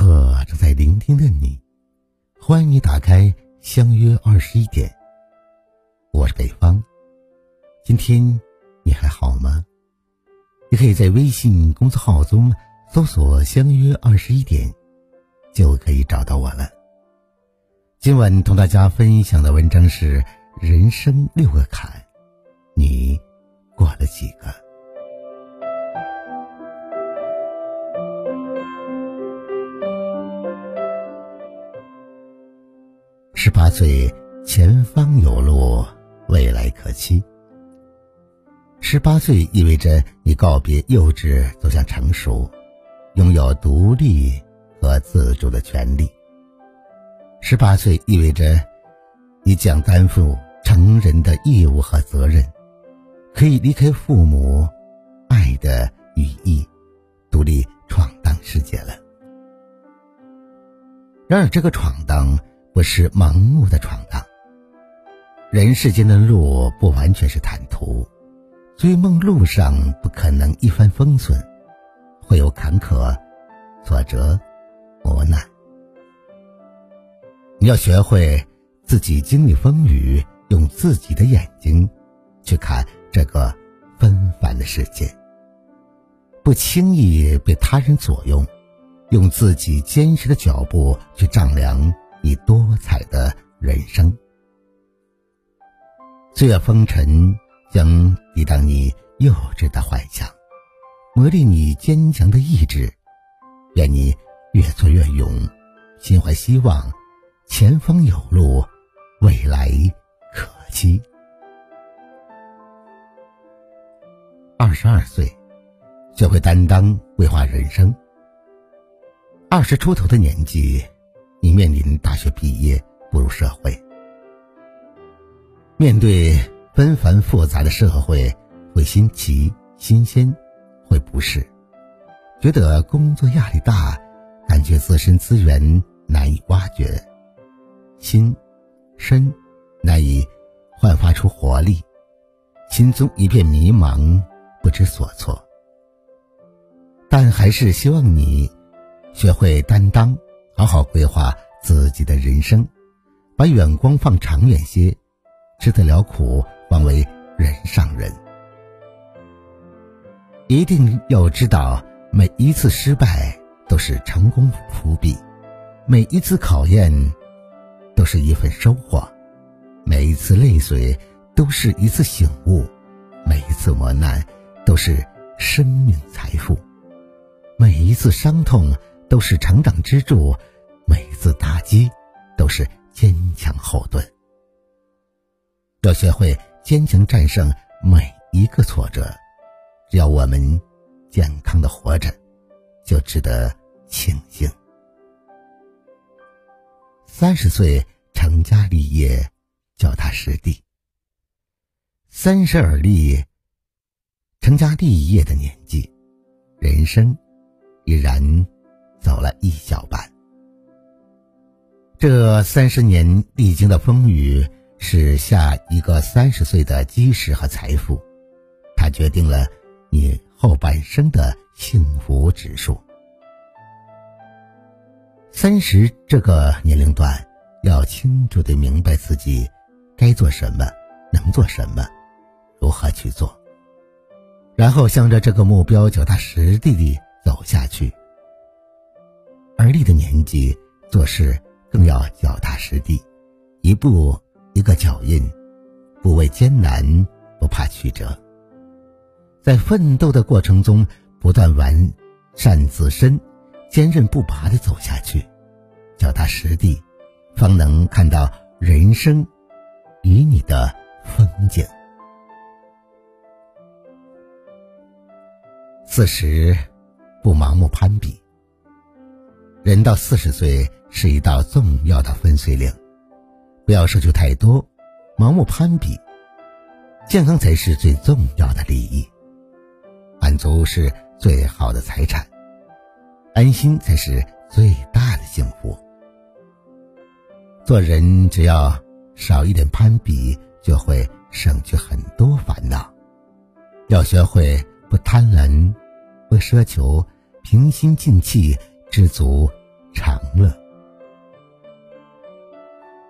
刻正在聆听的你，欢迎你打开相约二十一点。我是北方，今天你还好吗？你可以在微信公众号中搜索“相约二十一点”，就可以找到我了。今晚同大家分享的文章是《人生六个坎》，你过了几个？十八岁，前方有路，未来可期。十八岁意味着你告别幼稚，走向成熟，拥有独立和自主的权利。十八岁意味着你将担负成人的义务和责任，可以离开父母爱的羽翼，独立闯荡世界了。然而，这个闯荡。不是盲目的闯荡。人世间的路不完全是坦途，追梦路上不可能一帆风顺，会有坎坷、挫折、磨难。你要学会自己经历风雨，用自己的眼睛去看这个纷繁的世界，不轻易被他人左右，用自己坚实的脚步去丈量。你多彩的人生，岁月风尘将抵挡你幼稚的幻想，磨砺你坚强的意志。愿你越挫越勇，心怀希望，前方有路，未来可期。二十二岁，学会担当，规划人生。二十出头的年纪。你面临大学毕业，步入社会，面对纷繁复杂的社会，会新奇、新鲜，会不适，觉得工作压力大，感觉自身资源难以挖掘，心、身难以焕发出活力，心中一片迷茫，不知所措。但还是希望你学会担当。好好规划自己的人生，把眼光放长远些，吃得了苦方为人上人。一定要知道，每一次失败都是成功伏笔，每一次考验都是一份收获，每一次泪水都是一次醒悟，每一次磨难都是生命财富，每一次伤痛都是成长支柱。每次打击都是坚强后盾，要学会坚强战胜每一个挫折。只要我们健康的活着，就值得庆幸。三十岁成家立业，脚踏实地。三十而立，成家立业的年纪，人生已然走了一小半。这三十年历经的风雨，是下一个三十岁的基石和财富，它决定了你后半生的幸福指数。三十这个年龄段，要清楚的明白自己该做什么，能做什么，如何去做，然后向着这个目标脚踏实地地走下去。而立的年纪，做事。更要脚踏实地，一步一个脚印，不畏艰难，不怕曲折，在奋斗的过程中不断完善自身，坚韧不拔的走下去，脚踏实地，方能看到人生与你的风景。四十，不盲目攀比。人到四十岁是一道重要的分水岭，不要奢求太多，盲目攀比。健康才是最重要的利益，满足是最好的财产，安心才是最大的幸福。做人只要少一点攀比，就会省去很多烦恼。要学会不贪婪，不奢求，平心静气。知足常乐。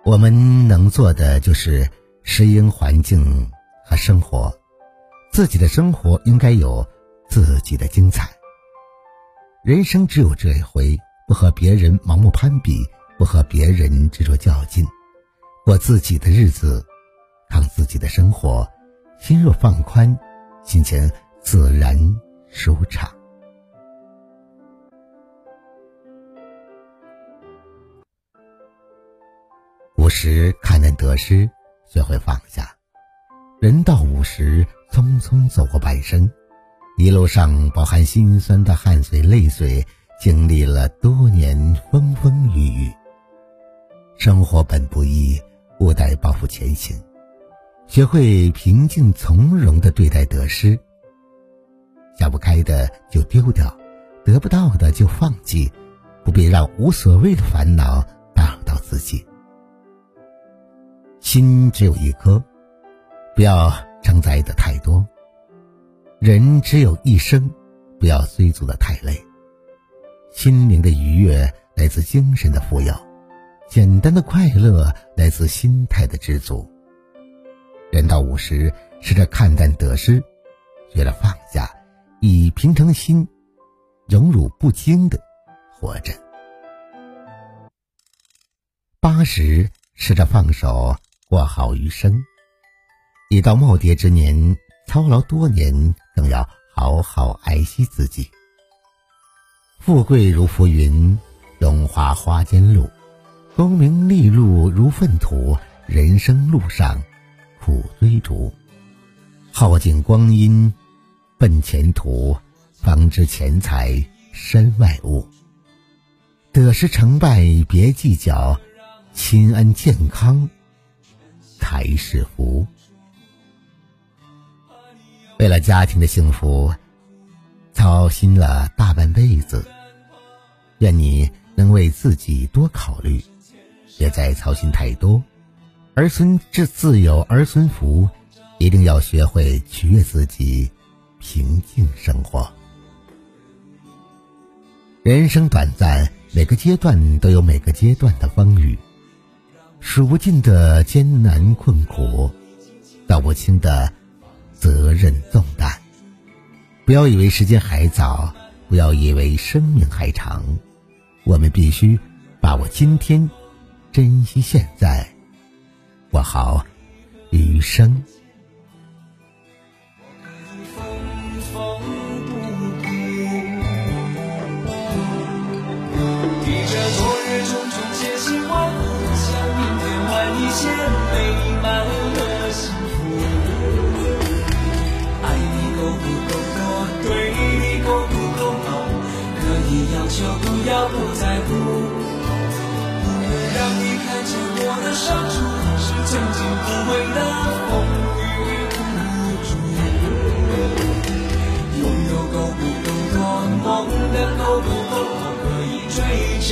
我们能做的就是适应环境和生活，自己的生活应该有自己的精彩。人生只有这一回，不和别人盲目攀比，不和别人执着较劲，过自己的日子，扛自己的生活，心若放宽，心情自然舒畅。时看淡得失，学会放下。人到五十，匆匆走过半生，一路上饱含辛酸的汗水泪水，经历了多年风风雨雨。生活本不易，勿待抱负前行。学会平静从容的对待得失，想不开的就丢掉，得不到的就放弃，不必让无所谓的烦恼打扰到自己。心只有一颗，不要承载的太多；人只有一生，不要追逐的太累。心灵的愉悦来自精神的富有，简单的快乐来自心态的知足。人到五十，试着看淡得失，学了放下，以平常心，荣辱不惊的活着。八十，试着放手。过好余生，已到耄耋之年，操劳多年，更要好好爱惜自己。富贵如浮云，荣华花间路，功名利禄如粪土，人生路上苦追逐。耗尽光阴奔前途，方知钱财身外物。得失成败别计较，心安健康。才是福。为了家庭的幸福，操心了大半辈子。愿你能为自己多考虑，别再操心太多。儿孙自自有儿孙福，一定要学会取悦自己，平静生活。人生短暂，每个阶段都有每个阶段的风雨。数不尽的艰难困苦，道不清的责任重担。不要以为时间还早，不要以为生命还长，我们必须把握今天，珍惜现在，过好余生。伤处，是曾经无畏的风雨无阻。拥有够不够多，梦的够不够多，可以追求。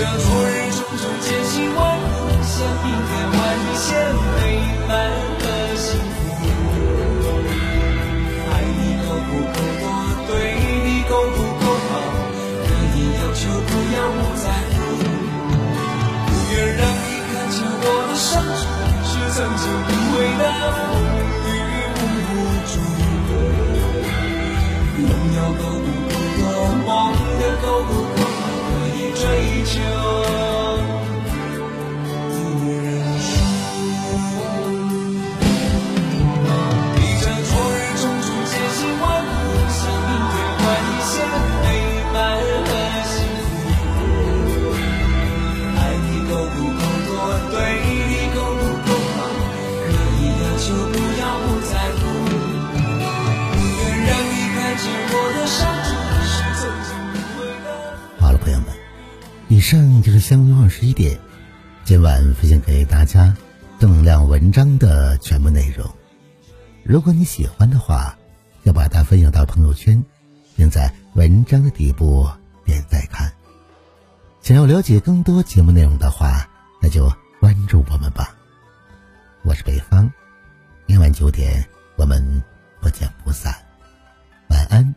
这昨日种种千辛万苦向明天万一些美满求。上就是相约二十一点，今晚分享给大家正能量文章的全部内容。如果你喜欢的话，要把它分享到朋友圈，并在文章的底部点赞看。想要了解更多节目内容的话，那就关注我们吧。我是北方，明晚九点我们不见不散。晚安，